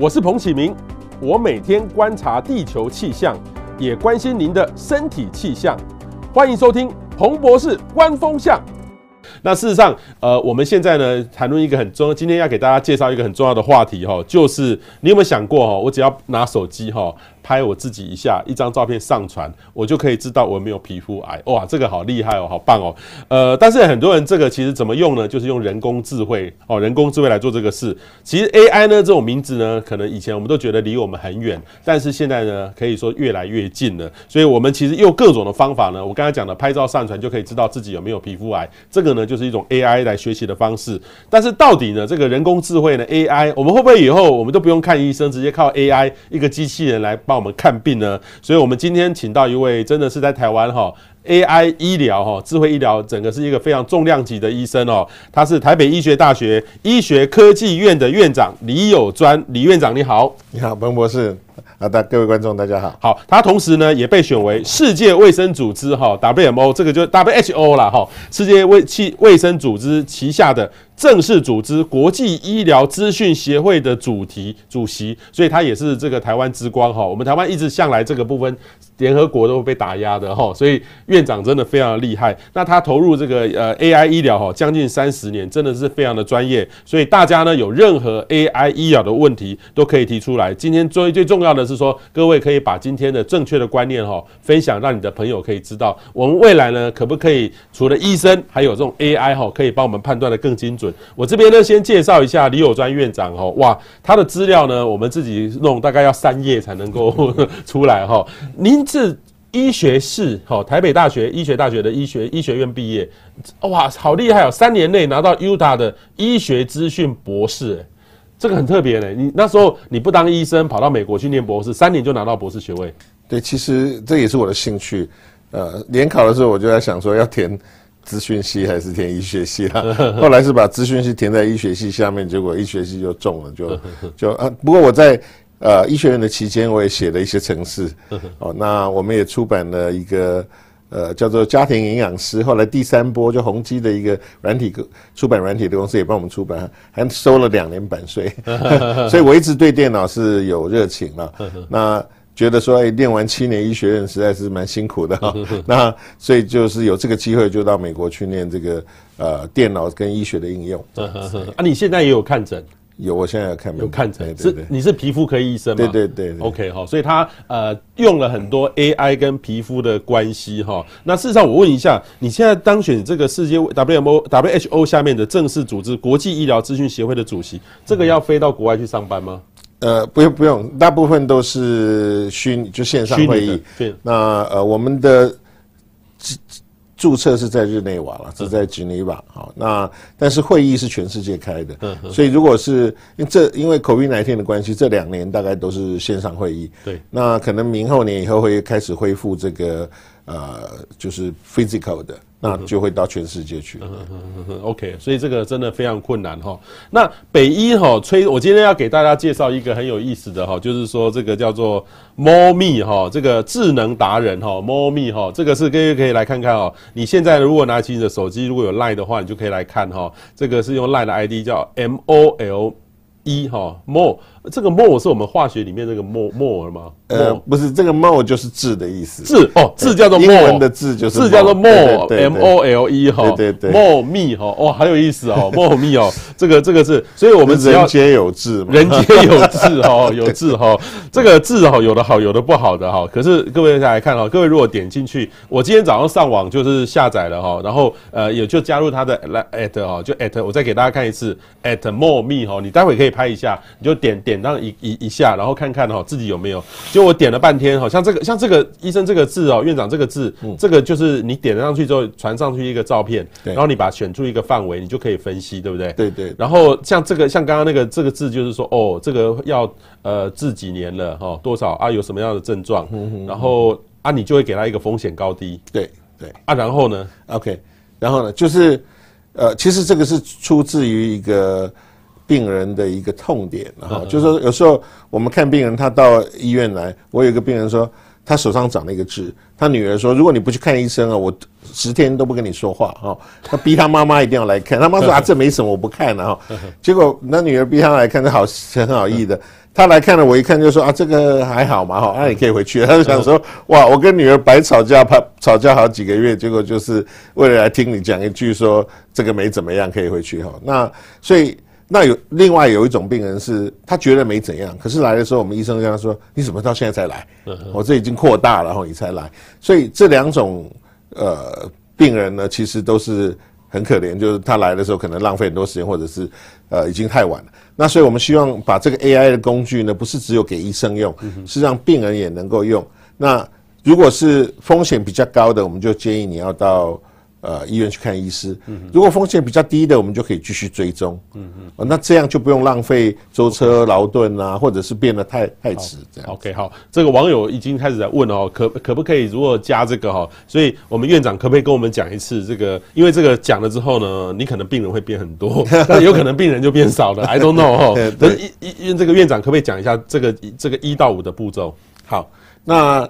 我是彭启明，我每天观察地球气象，也关心您的身体气象。欢迎收听彭博士观风向。那事实上，呃，我们现在呢谈论一个很重要，今天要给大家介绍一个很重要的话题哈，就是你有没有想过哈，我只要拿手机哈。拍我自己一下，一张照片上传，我就可以知道我没有皮肤癌。哇，这个好厉害哦，好棒哦。呃，但是很多人这个其实怎么用呢？就是用人工智慧哦，人工智慧来做这个事。其实 AI 呢这种名字呢，可能以前我们都觉得离我们很远，但是现在呢可以说越来越近了。所以我们其实用各种的方法呢，我刚才讲的拍照上传就可以知道自己有没有皮肤癌。这个呢就是一种 AI 来学习的方式。但是到底呢这个人工智慧呢 AI，我们会不会以后我们都不用看医生，直接靠 AI 一个机器人来帮我们看病呢，所以我们今天请到一位真的是在台湾哈 AI 医疗哈智慧医疗整个是一个非常重量级的医生哦，他是台北医学大学医学科技院的院长李友专李院长你好，你好彭博士。啊，大各位观众大家好，好，他同时呢也被选为世界卫生组织哈 WMO 这个就 WHO 了哈世界卫气卫生组织旗下的。正式组织国际医疗资讯协会的主题主席，所以他也是这个台湾之光哈。我们台湾一直向来这个部分，联合国都被打压的哈，所以院长真的非常的厉害。那他投入这个呃 AI 医疗哈，将近三十年，真的是非常的专业。所以大家呢有任何 AI 医疗的问题都可以提出来。今天最最重要的是说，各位可以把今天的正确的观念哈分享，让你的朋友可以知道，我们未来呢可不可以除了医生，还有这种 AI 哈，可以帮我们判断的更精准。我这边呢，先介绍一下李友专院长哈，哇，他的资料呢，我们自己弄大概要三页才能够 出来哈。您是医学士哈，台北大学医学大学的医学医学院毕业，哇，好厉害哦，三年内拿到 Uta 的医学资讯博士，这个很特别呢。你那时候你不当医生，跑到美国去念博士，三年就拿到博士学位。对，其实这也是我的兴趣。呃，联考的时候我就在想说要填。资讯系还是填医学系啦，后来是把资讯系填在医学系下面，结果医学系就中了，就就啊。不过我在呃医学院的期间，我也写了一些程式 哦。那我们也出版了一个呃叫做家庭营养师，后来第三波就宏基的一个软体出版软体的公司也帮我们出版，还收了两年版税，所以我一直对电脑是有热情了。那。觉得说，哎，念完七年医学院实在是蛮辛苦的哈。那所以就是有这个机会，就到美国去念这个呃电脑跟医学的应用。啊，你现在也有看诊？有，我现在有看有看诊。是，你是皮肤科医生吗？对对对，对。OK 哈，所以他呃用了很多 AI 跟皮肤的关系哈。那事实上，我问一下，你现在当选这个世界 WMO WHO 下面的正式组织国际医疗资讯协会的主席，这个要飞到国外去上班吗？呃，不用不用，大部分都是虚拟，就线上会议。对，那呃，我们的注注册是在日内瓦了，是在吉尼瓦。好，那但是会议是全世界开的，嗯、所以如果是因这因为 COVID-19 的关系，这两年大概都是线上会议。对，那可能明后年以后会开始恢复这个呃，就是 physical 的。那就会到全世界去。嗯嗯嗯 OK，所以这个真的非常困难哈。那北医哈吹，我今天要给大家介绍一个很有意思的哈，就是说这个叫做猫咪哈，这个智能达人哈，猫咪哈，这个是各位可以来看看哦。你现在如果拿起你的手机，如果有 Line 的话，你就可以来看哈。这个是用 Line 的 ID 叫 M O L E 哈，Mo。这个 more 是我们化学里面那个 more more 吗？呃，不是，这个 more 就是字的意思。字哦，字叫做英文的字就是字叫做 more，M O L E 哈，对对对，more me 哈，哦，很有意思哦，more me 哦，这个这个是，所以我们只要人皆有志嘛，人皆有志哈，有志哈，这个字哈，有的好，有的不好的哈。可是各位来看哈，各位如果点进去，我今天早上上网就是下载了哈，然后呃也就加入他的来 at 哈，就 at 我再给大家看一次 at more me 哈，你待会可以拍一下，你就点点。上一一一下，然后看看哈自己有没有。就我点了半天，好像这个像这个医生这个字哦，院长这个字，嗯、这个就是你点了上去之后传上去一个照片，然后你把它选出一个范围，你就可以分析，对不对？对对。然后像这个像刚刚那个这个字，就是说哦，这个要呃治几年了哈、哦，多少啊？有什么样的症状？嗯、然后啊，你就会给他一个风险高低。对对。啊，然后呢？OK，然后呢？就是呃，其实这个是出自于一个。病人的一个痛点，哈，就是说有时候我们看病人，他到医院来，我有一个病人说，他手上长了一个痣，他女儿说：“如果你不去看医生啊，我十天都不跟你说话。”哈，他逼他妈妈一定要来看。他妈说：“啊，这没什么，我不看了。”哈，结果那女儿逼他来看，他好很好意的。他来看了，我一看就说：“啊，这个还好嘛，哈，那你可以回去。”他就想说：“哇，我跟女儿白吵架，怕吵架好几个月，结果就是为了来听你讲一句说这个没怎么样，可以回去。”哈，那所以。那有另外有一种病人是，他觉得没怎样，可是来的时候，我们医生跟他说：“你怎么到现在才来？我这已经扩大了，然后你才来。”所以这两种呃病人呢，其实都是很可怜，就是他来的时候可能浪费很多时间，或者是呃已经太晚了。那所以我们希望把这个 AI 的工具呢，不是只有给医生用，是让病人也能够用。那如果是风险比较高的，我们就建议你要到。呃，医院去看医师。如果风险比较低的，我们就可以继续追踪。嗯嗯，那这样就不用浪费舟车劳顿啊，或者是变得太太迟这样。OK，好，这个网友已经开始在问哦，可可不可以如果加这个哈？所以我们院长可不可以跟我们讲一次这个？因为这个讲了之后呢，你可能病人会变很多，但有可能病人就变少了。I don't know 哈。那医医这个院长可不可以讲一下这个这个一到五的步骤？好，那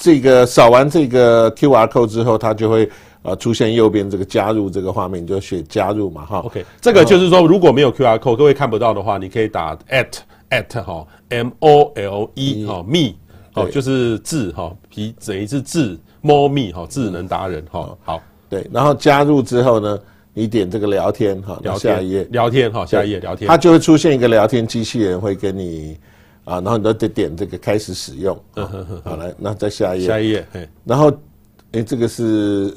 这个扫完这个 QR code 之后，它就会。啊，出现右边这个加入这个画面，你就选加入嘛，哈。OK，这个就是说，如果没有 QR code，各位看不到的话，你可以打 at at 哈，M O L E 哈，me 哦，就是智哈，皮等于是智 more me 哈，智能达人哈。好，对，然后加入之后呢，你点这个聊天哈，聊下一页聊天哈，下一页聊天，它就会出现一个聊天机器人会跟你啊，然后你都得点这个开始使用。嗯哼哼好，来，那再下一页，下一页，然后诶，这个是。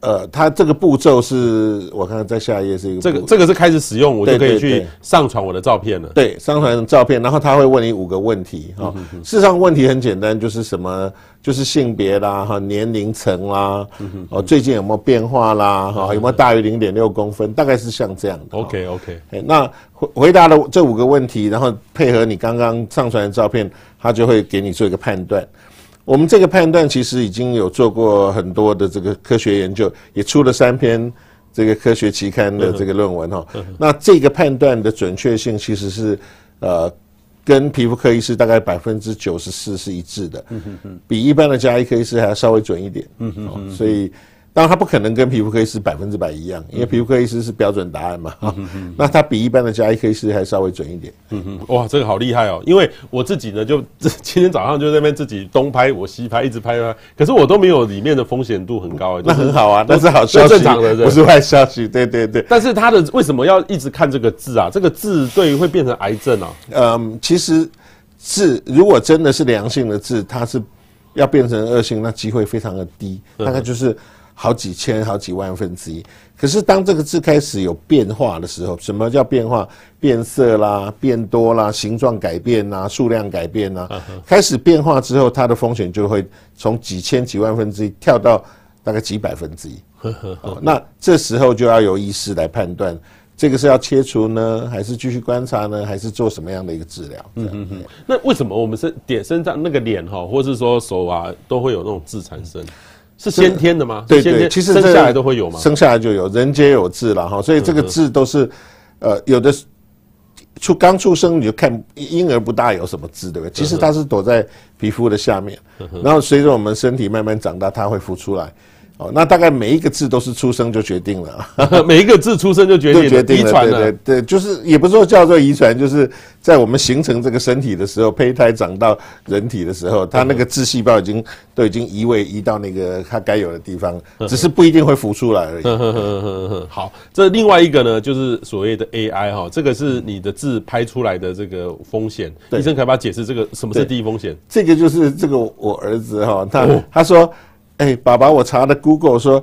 呃，它这个步骤是我看看，在下一页是一个。这个这个是开始使用，我就可以去上传我的照片了。对，上传照片，然后他会问你五个问题哈。事实上问题很简单，就是什么，就是性别啦，哈，年龄层啦，哦，最近有没有变化啦，哈，有没有大于零点六公分，大概是像这样的。OK OK，那回回答了这五个问题，然后配合你刚刚上传的照片，他就会给你做一个判断。我们这个判断其实已经有做过很多的这个科学研究，也出了三篇这个科学期刊的这个论文哈。那这个判断的准确性其实是呃，跟皮肤科医师大概百分之九十四是一致的，比一般的家医科医师还要稍微准一点。所以。当然，他不可能跟皮肤科医师百分之百一样，因为皮肤科医师是标准答案嘛。那他比一般的家医科医师还稍微准一点。嗯哼，哇，这个好厉害哦！因为我自己呢，就今天早上就在那边自己东拍我西拍，一直拍拍，可是我都没有里面的风险度很高。那很好啊，那是好消息，正常的，不是坏消息。对对对。但是他的为什么要一直看这个字啊？这个字对于会变成癌症啊？嗯，其实字如果真的是良性的字，它是要变成恶性，那机会非常的低，大概就是。好几千、好几万分之一。可是当这个字开始有变化的时候，什么叫变化？变色啦，变多啦，形状改变啦，数量改变啦，开始变化之后，它的风险就会从几千几万分之一跳到大概几百分之一。那这时候就要由医师来判断，这个是要切除呢，还是继续观察呢，还是做什么样的一个治疗？嗯嗯嗯。那为什么我们身点身上那个脸哈，或是说手啊，都会有那种痣产生？是先天的吗？对对，其实生下来都会有吗？生下来就有，人皆有痣了哈，所以这个痣都是，呃，有的出刚出生你就看婴儿不大有什么痣，对不对？其实它是躲在皮肤的下面，然后随着我们身体慢慢长大，它会浮出来。哦，那大概每一个字都是出生就决定了，每一个字出生就决定了，遗传了，对对对，就是也不是说叫做遗传，就是在我们形成这个身体的时候，胚胎长到人体的时候，它那个字细胞已经都已经移位移到那个它该有的地方，只是不一定会浮出来而已。好，这另外一个呢，就是所谓的 AI 哈，这个是你的字拍出来的这个风险，医生可以把它解释这个什么是第一风险？这个就是这个我儿子哈，他他说。哎，爸爸，我查了 Google 说，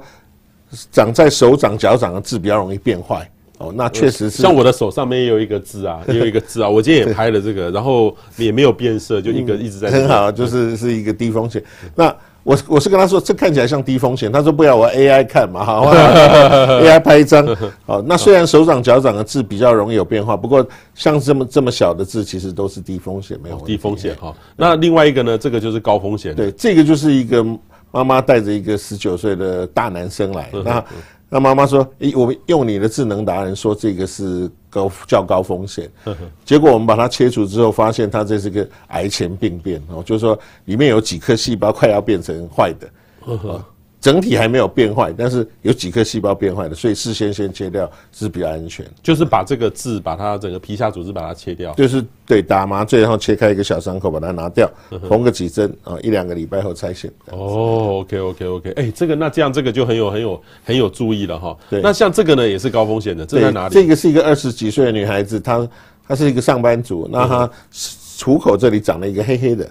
长在手掌、脚掌的痣比较容易变坏。哦，那确实是。像我的手上面也有一个痣啊，也有一个痣啊。我今天也拍了这个，然后也没有变色，就一个一直在。很好，就是是一个低风险。那我我是跟他说，这看起来像低风险。他说不要，我 AI 看嘛，好，AI 拍一张。哦，那虽然手掌、脚掌的痣比较容易有变化，不过像这么这么小的痣，其实都是低风险，没有低风险哈。那另外一个呢，这个就是高风险。对，这个就是一个。妈妈带着一个十九岁的大男生来，那那妈妈说：“诶，我们用你的智能达人说这个是高较高风险。结果我们把它切除之后，发现它这是个癌前病变哦，就是说里面有几颗细胞快要变成坏的。整体还没有变坏，但是有几颗细胞变坏的，所以事先先切掉是比较安全。就是把这个痣，把它整个皮下组织把它切掉。就是对打麻醉，然后切开一个小伤口，把它拿掉，缝个几针啊，一两个礼拜后拆线。哦，OK OK OK，哎、欸，这个那这样这个就很有很有很有注意了哈。对，那像这个呢也是高风险的，这在哪里？这个是一个二十几岁的女孩子，她她是一个上班族，那她虎口这里长了一个黑黑的。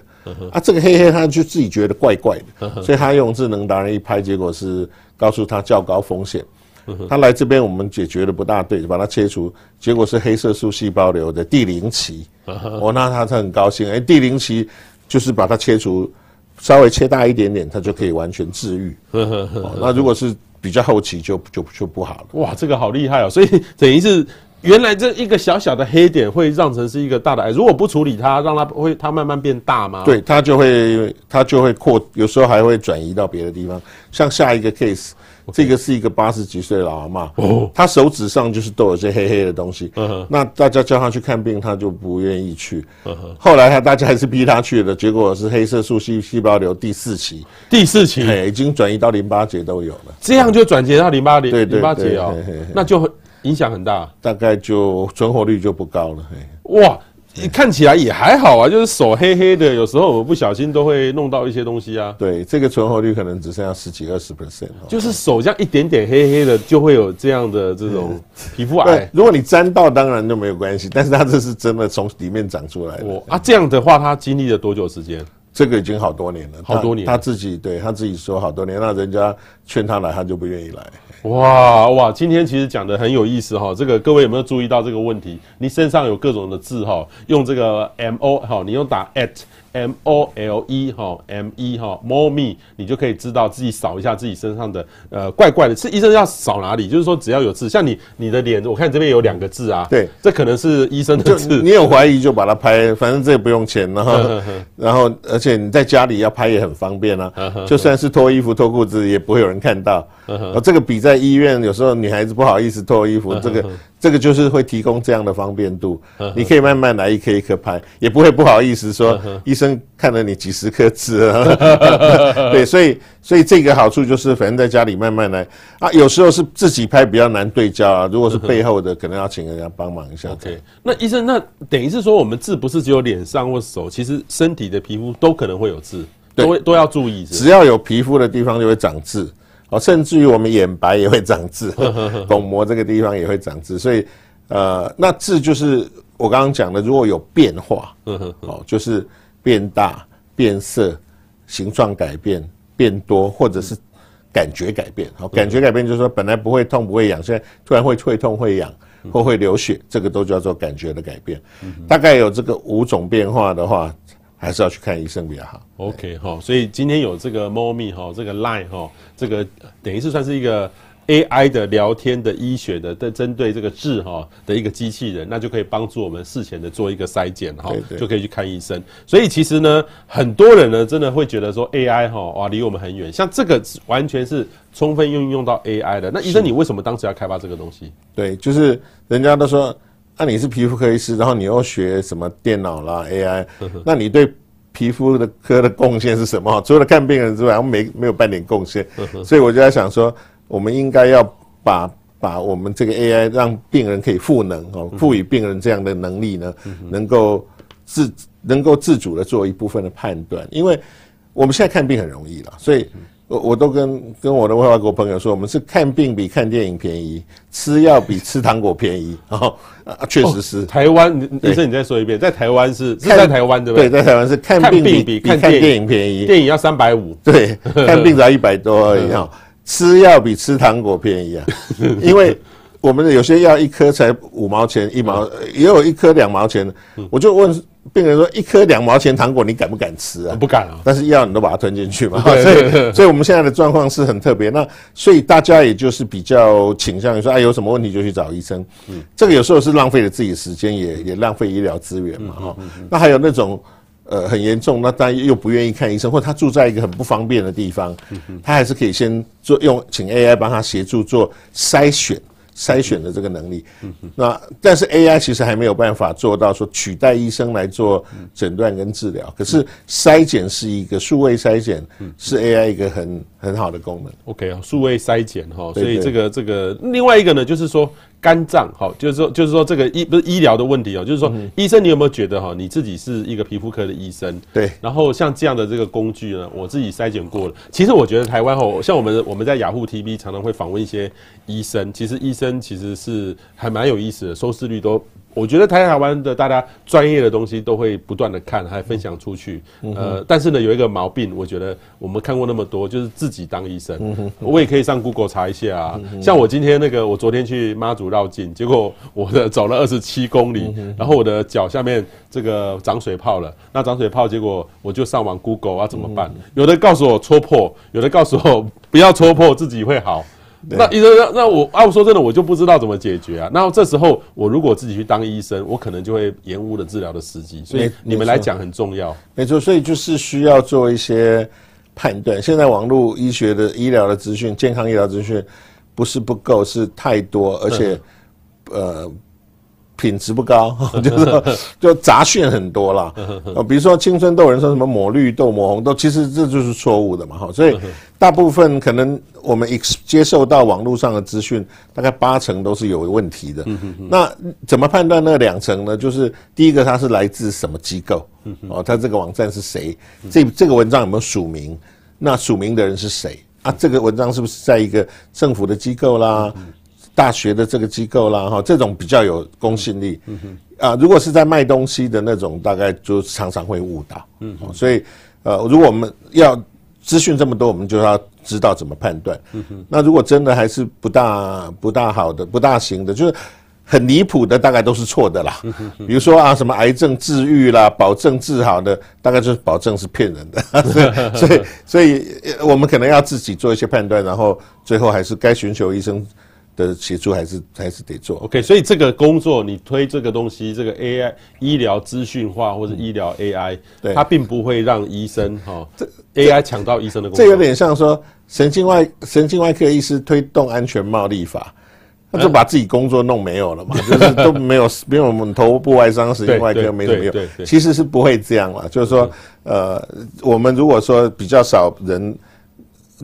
啊，这个黑黑他就自己觉得怪怪的，所以他用智能达人一拍，结果是告诉他较高风险。他来这边我们解决的不大对，就把它切除，结果是黑色素细胞瘤的第零期。哦，那他他很高兴，哎，第零期就是把它切除，稍微切大一点点，它就可以完全治愈。那如果是比较后期就，就就就不好了。哇，这个好厉害哦！所以等于是。原来这一个小小的黑点会让成是一个大的癌，如果不处理它，让它会它慢慢变大吗？对，它就会它就会扩，有时候还会转移到别的地方。像下一个 case，这个是一个八十几岁的老阿妈，哦，她手指上就是都有些黑黑的东西。那大家叫她去看病，她就不愿意去。后来她大家还是逼她去的，结果是黑色素细细胞瘤第四期，第四期，已经转移到淋巴结都有了。这样就转接到淋巴结，淋巴结哦，那就。影响很大，大概就存活率就不高了。嘿哇，看起来也还好啊，就是手黑黑的，有时候我不小心都会弄到一些东西啊。对，这个存活率可能只剩下十几二十 percent。就是手这样一点点黑黑的，就会有这样的这种皮肤癌。如果你沾到，当然就没有关系。但是它这是真的从里面长出来的。啊，这样的话，它经历了多久时间？这个已经好多年了，好多年。他自己对他自己说好多年，那人家劝他来，他就不愿意来。哇哇，今天其实讲的很有意思哈，这个各位有没有注意到这个问题？你身上有各种的字哈，用这个 M O 哈，你用打 at M O L E 哈 M E 哈 Mole-Me，你就可以知道自己扫一下自己身上的呃怪怪的。是医生要扫哪里？就是说只要有痣，像你你的脸，我看这边有两个痣啊，对，这可能是医生的痣。你有怀疑就把它拍，反正这也不用钱，然后 然后而且你在家里要拍也很方便啊，就算是脱衣服脱裤子也不会有人看到。呃，这个比在医院有时候女孩子不好意思脱衣服，这个这个就是会提供这样的方便度。你可以慢慢来，一颗一颗拍，也不会不好意思说医生看了你几十颗痣。对，所以所以这个好处就是，反正在家里慢慢来啊。有时候是自己拍比较难对焦啊，如果是背后的，可能要请人家帮忙一下。OK，那医生，那等于是说，我们痣不是只有脸上或手，其实身体的皮肤都可能会有痣，都都要注意。只要有皮肤的地方就会长痣。哦，甚至于我们眼白也会长痣，巩膜这个地方也会长痣，所以，呃，那痣就是我刚刚讲的，如果有变化，哦，就是变大、变色、形状改变、变多，或者是感觉改变。好，感觉改变就是说本来不会痛不会痒，现在突然会会痛会痒或会流血，这个都叫做感觉的改变。大概有这个五种变化的话。还是要去看医生比较好。OK 哈，所以今天有这个 Mole-Me 哈，这个 Line 哈，这个等于是算是一个 AI 的聊天的医学的，在针对这个痣哈的一个机器人，那就可以帮助我们事前的做一个筛检哈，就可以去看医生。所以其实呢，很多人呢真的会觉得说 AI 哈哇离我们很远，像这个完全是充分运用到 AI 的。那医生，你为什么当时要开发这个东西？对，就是人家都说。那、啊、你是皮肤科医师，然后你又学什么电脑啦 AI，那你对皮肤的科的贡献是什么？除了看病人之外，我没没有半点贡献，所以我就在想说，我们应该要把把我们这个 AI 让病人可以赋能哦，赋予病人这样的能力呢，能够自能够自主的做一部分的判断，因为我们现在看病很容易了，所以。我我都跟跟我的外国朋友说，我们是看病比看电影便宜，吃药比吃糖果便宜。啊，确实是。哦、台湾医生，你再说一遍，在台湾是是在台湾对不对？对，在台湾是看病比比看电影便宜，电影要三百五，对，看病只要一百多而已哈。吃药比吃糖果便宜啊，因为我们的有些药一颗才五毛钱一毛，也有一颗两毛钱。我就问。病人说：“一颗两毛钱糖果，你敢不敢吃啊？”不敢啊！但是药你都把它吞进去嘛，所以所以我们现在的状况是很特别。那所以大家也就是比较倾向于说：“哎，有什么问题就去找医生。”嗯，这个有时候是浪费了自己的时间，也也浪费医疗资源嘛，哈。那还有那种呃很严重，那但又不愿意看医生，或者他住在一个很不方便的地方，他还是可以先做用请 AI 帮他协助做筛选。筛选的这个能力。那但是 AI 其实还没有办法做到说取代医生来做诊断跟治疗。可是筛检是一个数位筛检，是 AI 一个很很好的功能。OK 啊，数位筛检哈，所以这个这个另外一个呢，就是说。肝脏好，就是说，就是说这个医不是医疗的问题哦，就是说，医生，你有没有觉得哈，你自己是一个皮肤科的医生？对。然后像这样的这个工具呢，我自己筛选过了。其实我觉得台湾哈，像我们我们在雅虎 TV 常常会访问一些医生，其实医生其实是还蛮有意思的，收视率都。我觉得台台湾的大家专业的东西都会不断的看，还分享出去。呃，但是呢，有一个毛病，我觉得我们看过那么多，就是自己当医生。我也可以上 Google 查一下啊。像我今天那个，我昨天去妈祖绕境，结果我的走了二十七公里，然后我的脚下面这个长水泡了。那长水泡，结果我就上网 Google 啊，怎么办？有的告诉我戳破，有的告诉我不要戳破，自己会好。那医生，那那我啊，我说真的，我就不知道怎么解决啊。那这时候，我如果自己去当医生，我可能就会延误了治疗的时机。所以你们来讲很重要。没错，所以就是需要做一些判断。现在网络医学的医疗的资讯、健康医疗资讯，不是不够，是太多，而且呃。品质不高，就是说 就杂讯很多啦。比如说青春痘人说什么抹绿豆、抹红豆，其实这就是错误的嘛。哈，所以大部分可能我们接受到网络上的资讯，大概八成都是有问题的。那怎么判断那两成呢？就是第一个，它是来自什么机构？哦，它这个网站是谁？这这个文章有没有署名？那署名的人是谁？啊，这个文章是不是在一个政府的机构啦？大学的这个机构啦，哈，这种比较有公信力。嗯哼，啊，如果是在卖东西的那种，大概就常常会误导。嗯，所以，呃，如果我们要资讯这么多，我们就要知道怎么判断。嗯哼，那如果真的还是不大不大好的、不大行的，就是很离谱的，大概都是错的啦。比如说啊，什么癌症治愈啦，保证治好的，大概就是保证是骗人的。所以，所以我们可能要自己做一些判断，然后最后还是该寻求医生的协助还是还是得做，OK，所以这个工作你推这个东西，这个 AI 医疗资讯化或者医疗 AI，对，它并不会让医生哈，这 AI 抢到医生的工作。这有点像说神经外神经外科医师推动安全帽立法，那就把自己工作弄没有了嘛，就是都没有 没有我们头部外伤神经外科没什么用，其实是不会这样了，就是说呃，我们如果说比较少人。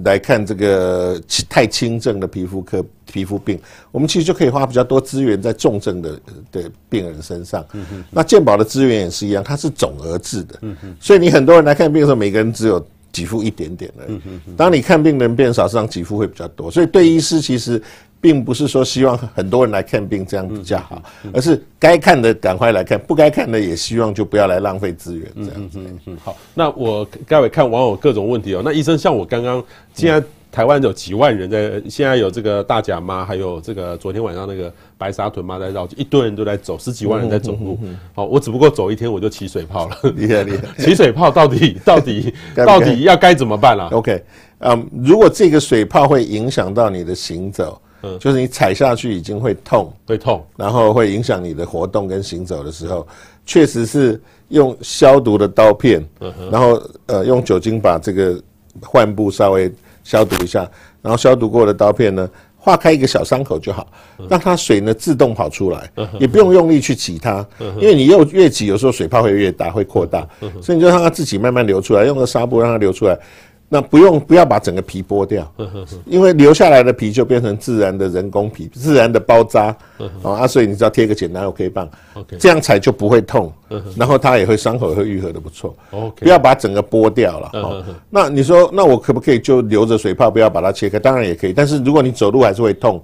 来看这个太轻症的皮肤科皮肤病，我们其实就可以花比较多资源在重症的的病人身上。那健保的资源也是一样，它是总额制的。所以你很多人来看病的时候，每个人只有给付一点点的。嗯。当你看病人变少，实际上给付会比较多。所以对医师其实。并不是说希望很多人来看病这样比较好，而是该看的赶快来看，不该看的也希望就不要来浪费资源这样子。嗯，好，那我待会看网友各种问题哦。那医生像我刚刚，现在台湾有几万人在，现在有这个大甲妈，还有这个昨天晚上那个白沙屯妈在绕，一堆人都在走，十几万人在走路。好，我只不过走一天我就起水泡了，厉害厉害！起水泡到底到底到底要该怎么办啊？OK，嗯，如果这个水泡会影响到你的行走。嗯，就是你踩下去已经会痛，会痛，然后会影响你的活动跟行走的时候，确实是用消毒的刀片，嗯，然后呃用酒精把这个患部稍微消毒一下，然后消毒过的刀片呢，划开一个小伤口就好，让它水呢自动跑出来，也不用用力去挤它，因为你又越挤，有时候水泡会越大，会扩大，所以你就让它自己慢慢流出来，用个纱布让它流出来。那不用，不要把整个皮剥掉，因为留下来的皮就变成自然的人工皮，自然的包扎，啊，所以你只要贴个简单 OK 棒，这样踩就不会痛，然后它也会伤口也会愈合的不错。不要把整个剥掉了。那你说，那我可不可以就留着水泡，不要把它切开？当然也可以，但是如果你走路还是会痛。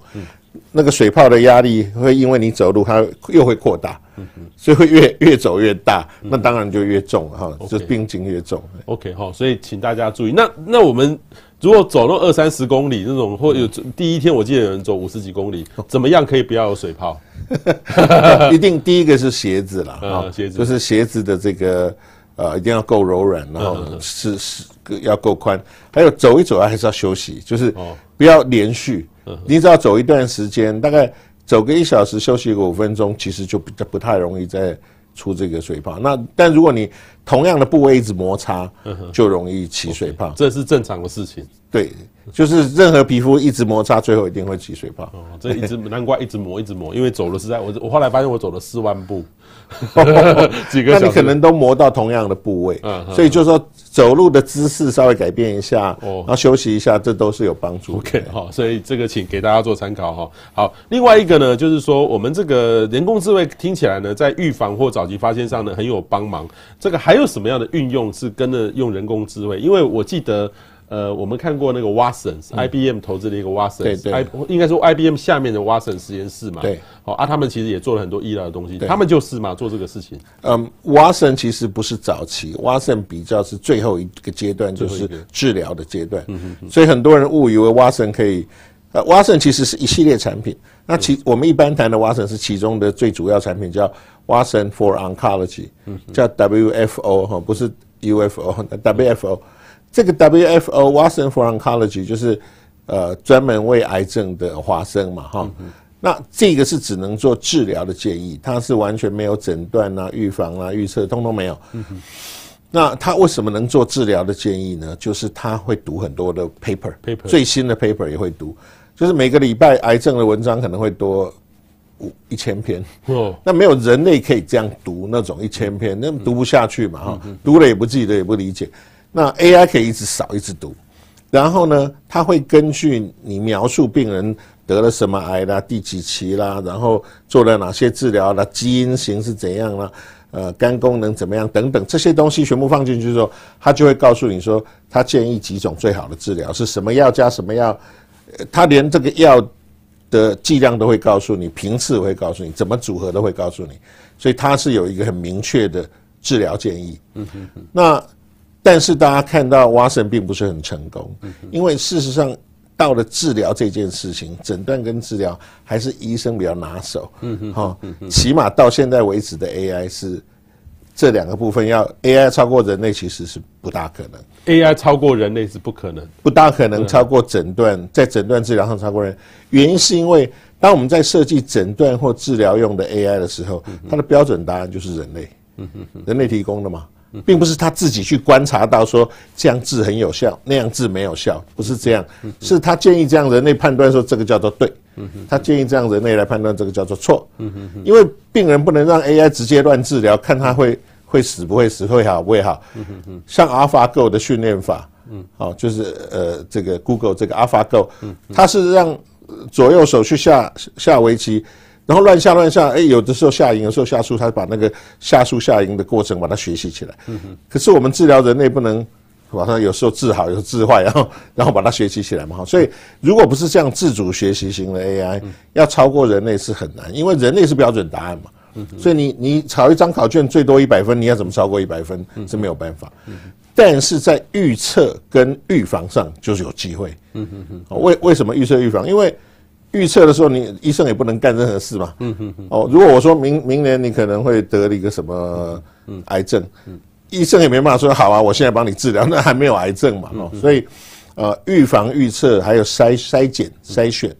那个水泡的压力会因为你走路，它又会扩大，所以会越越走越大，那当然就越重哈，就病情越重。OK 哈，所以请大家注意。那那我们如果走那二三十公里那种，或有第一天我记得有人走五十几公里，怎么样可以不要有水泡？一定第一个是鞋子了啊，鞋子。就是鞋子的这个呃一定要够柔软，然后是是要够宽，还有走一走啊还是要休息，就是不要连续。你只要走一段时间，大概走个一小时，休息个五分钟，其实就不不太容易再出这个水泡。那但如果你同样的部位一直摩擦，就容易起水泡。这是正常的事情。对，就是任何皮肤一直摩擦，最后一定会起水泡。哦，这一直难怪一直磨一直磨，因为走了实在我我后来发现我走了四万步，几个小时，那你可能都磨到同样的部位，嗯，所以就是说走路的姿势稍微改变一下，哦，然后休息一下，这都是有帮助。OK，好，所以这个请给大家做参考哈。好，另外一个呢，就是说我们这个人工智慧听起来呢，在预防或早期发现上呢很有帮忙。这个还有什么样的运用是跟着用人工智慧？因为我记得。呃，我们看过那个 Watson，IBM 投资的一个 Watson，对对，应该说 IBM 下面的 Watson 实验室嘛，对，好啊，他们其实也做了很多医疗的东西，他们就是嘛做这个事情。嗯，Watson 其实不是早期，Watson 比较是最后一个阶段，就是治疗的阶段，所以很多人误以为 Watson 可以，呃，Watson 其实是一系列产品，那其我们一般谈的 Watson 是其中的最主要产品，叫 Watson for Oncology，叫 WFO 哈，不是 UFO，WFO。这个 WFO Watson for Oncology 就是呃专门为癌症的华生嘛哈，那这个是只能做治疗的建议，它是完全没有诊断啊、预防啊、预测，通通没有。那它为什么能做治疗的建议呢？就是它会读很多的 paper，paper 最新的 paper 也会读，就是每个礼拜癌症的文章可能会多五一千篇。哦，那没有人类可以这样读那种一千篇，那读不下去嘛哈，读了也不记得，也不理解。那 AI 可以一直扫，一直读，然后呢，它会根据你描述病人得了什么癌啦、第几期啦，然后做了哪些治疗啦、基因型是怎样啦、呃，肝功能怎么样等等这些东西全部放进去之后，它就会告诉你说，它建议几种最好的治疗是什么药加什么药，它连这个药的剂量都会告诉你，频次会告诉你，怎么组合都会告诉你，所以它是有一个很明确的治疗建议。嗯哼哼，那。但是大家看到蛙神并不是很成功，因为事实上到了治疗这件事情，诊断跟治疗还是医生比较拿手。嗯嗯，哈，起码到现在为止的 AI 是这两个部分要 AI 超过人类其实是不大可能。AI 超过人类是不可能，不大可能超过诊断，在诊断治疗上超过人。原因是因为当我们在设计诊断或治疗用的 AI 的时候，它的标准答案就是人类，人类提供的嘛。并不是他自己去观察到说这样治很有效，那样治没有效，不是这样，是他建议这样人类判断说这个叫做对，他建议这样人类来判断这个叫做错，因为病人不能让 AI 直接乱治疗，看他会会死不会死，会好不会好，像 AlphaGo 的训练法，好，就是呃这个 Google 这个 AlphaGo，它是让左右手去下下围棋。然后乱下乱下，哎，有的时候下赢，有时候下输，他把那个下输下赢的过程把它学习起来。可是我们治疗人类不能把它有时候治好，有时候治坏，然后然后把它学习起来嘛。所以如果不是这样自主学习型的 AI，要超过人类是很难，因为人类是标准答案嘛。所以你你考一张考卷最多一百分，你要怎么超过一百分是没有办法。但是在预测跟预防上就是有机会。嗯哼哼。为为什么预测预防？因为预测的时候，你医生也不能干任何事嘛。嗯嗯嗯。哦，如果我说明明年你可能会得了一个什么癌症，嗯，医生也没办法说好啊，我现在帮你治疗，那还没有癌症嘛。哦，所以呃，预防、预测还有筛筛检、筛选，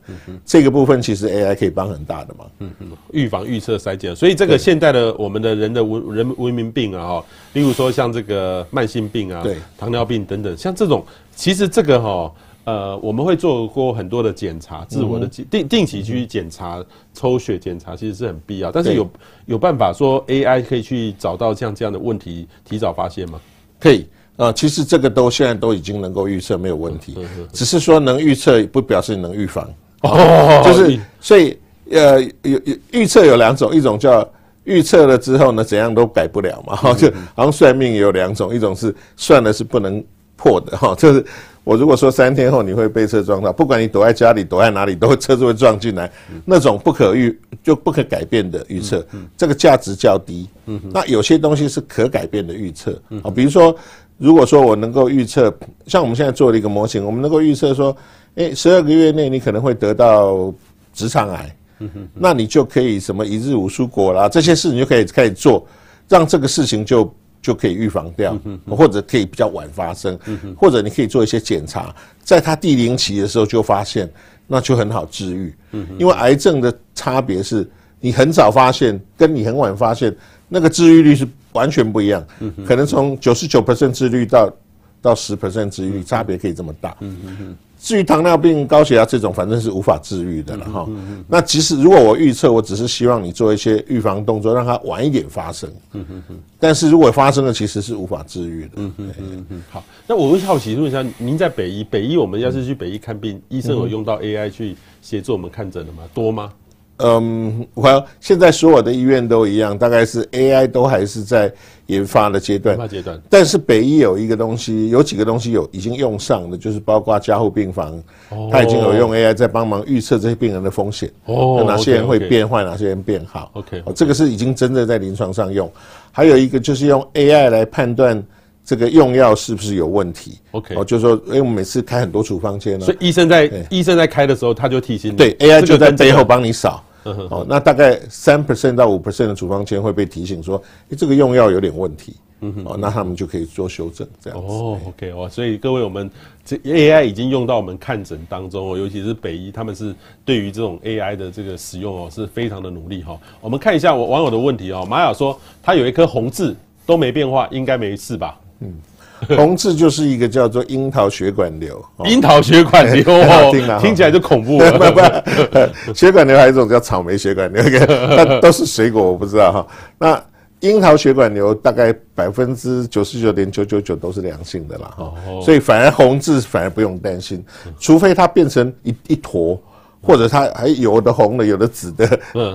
这个部分其实 AI 可以帮很大的嘛。嗯嗯。预防、预测、筛检，所以这个现在的我们的人的文人文明病啊，哈，例如说像这个慢性病啊，对，糖尿病等等，像这种，其实这个哈。呃，我们会做过很多的检查，自我的定定期去检查，抽血检查其实是很必要。但是有有办法说 AI 可以去找到像这样的问题，提早发现吗？可以啊，其实这个都现在都已经能够预测，没有问题。只是说能预测不表示能预防。哦，就是所以呃，有有预测有两种，一种叫预测了之后呢，怎样都改不了嘛。哈，就好像算命也有两种，一种是算了是不能破的哈，就是。我如果说三天后你会被车撞到，不管你躲在家里躲在哪里，都会车子会撞进来，那种不可预就不可改变的预测，这个价值较低。那有些东西是可改变的预测啊，比如说，如果说我能够预测，像我们现在做了一个模型，我们能够预测说，诶，十二个月内你可能会得到直肠癌，那你就可以什么一日五蔬果啦，这些事你就可以开始做，让这个事情就。就可以预防掉，或者可以比较晚发生，或者你可以做一些检查，在他第零期的时候就发现，那就很好治愈。因为癌症的差别是，你很早发现跟你很晚发现，那个治愈率是完全不一样。可能从九十九 percent 治愈到到十 percent 治愈率，差别可以这么大。嗯嗯嗯。至于糖尿病、高血压这种，反正是无法治愈的了哈。那其实如果我预测，我只是希望你做一些预防动作，让它晚一点发生。嗯嗯嗯。但是如果发生了，其实是无法治愈的。嗯嗯嗯嗯。好，那我会好奇问一下，您在北医，北医我们要是去北医看病，医生有用到 AI 去协助我们看诊的吗？多吗？嗯，我现在所有的医院都一样，大概是 AI 都还是在研发的阶段。研发阶段。但是北医有一个东西，有几个东西有已经用上的，就是包括加护病房，哦、它已经有用 AI 在帮忙预测这些病人的风险。哦。哪些人会变坏，哪些人变好。OK, okay。哦，这个是已经真的在临床上用。还有一个就是用 AI 来判断。这个用药是不是有问题？OK，哦，就是说，因为我们每次开很多处方签呢，所以医生在医生在开的时候，他就提醒你，对，AI 就在背后帮你扫。哦，那大概三 percent 到五 percent 的处方箋会被提醒说，哎，这个用药有点问题。嗯哼，哦，那他们就可以做修正，这样子。哦，OK，哦，所以各位，我们这 AI 已经用到我们看诊当中哦，尤其是北医，他们是对于这种 AI 的这个使用哦，是非常的努力哈。我们看一下我网友的问题哦，玛雅说他有一颗红痣都没变化，应该没事吧？嗯，红痣就是一个叫做樱桃血管瘤。樱桃血管瘤，听起来就恐怖了。不不，血管瘤还有一种叫草莓血管瘤，那都是水果，我不知道哈。那樱桃血管瘤大概百分之九十九点九九九都是良性的啦，哈。所以反而红痣反而不用担心，除非它变成一一坨。或者它还有的红的，有的紫的，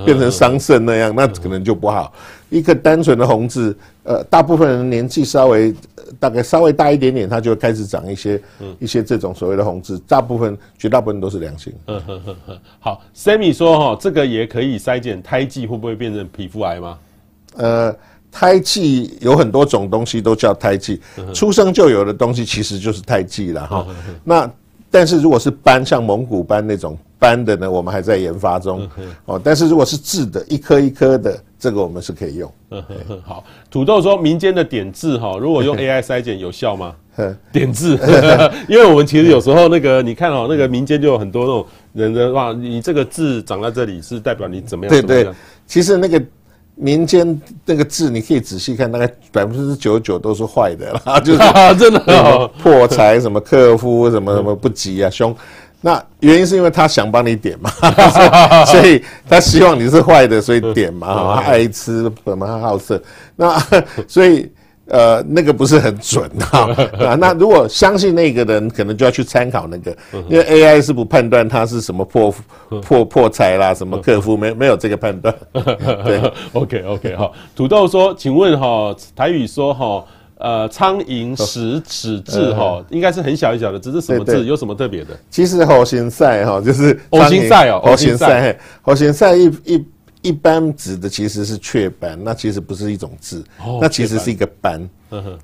变成桑葚那样，那可能就不好。一个单纯的红痣，呃，大部分人年纪稍微大概稍微大一点点，它就会开始长一些一些这种所谓的红痣。大部分绝大部分都是良性。嗯哼哼哼。好，Sammy 说哈，这个也可以筛检胎记会不会变成皮肤癌吗？呃，胎记有很多种东西都叫胎记，出生就有的东西其实就是胎记了哈。那但是如果是斑，像蒙古斑那种。斑的呢，我们还在研发中哦。但是如果是痣的，一颗一颗的，这个我们是可以用。嗯 好，土豆说民间的点痣哈，如果用 AI 筛检有效吗？点痣，因为我们其实有时候那个你看哦，那个民间就有很多那种人的话，你这个痣长在这里是代表你怎么样？对对，其实那个民间那个痣，你可以仔细看，大概百分之九十九都是坏的啦，就是真的破财什么克夫什么什么不吉啊凶。那原因是因为他想帮你点嘛，所以他希望你是坏的，所以点嘛，他爱吃什么，他好色，那 所以呃那个不是很准 啊。那如果相信那个人，可能就要去参考那个，因为 AI 是不判断他是什么破破破财啦，什么克夫，没没有这个判断。对，OK OK 哈，土豆说，请问哈台语说哈。呃，苍蝇食齿痣 哈，应该是很小一小的，只是什么痣？有什么特别的？其实猴形赛哈，就是猴形赛哦，猴形赛，猴形赛一一一般指的其实是雀斑，那其实不是一种痣，那其实是一个斑，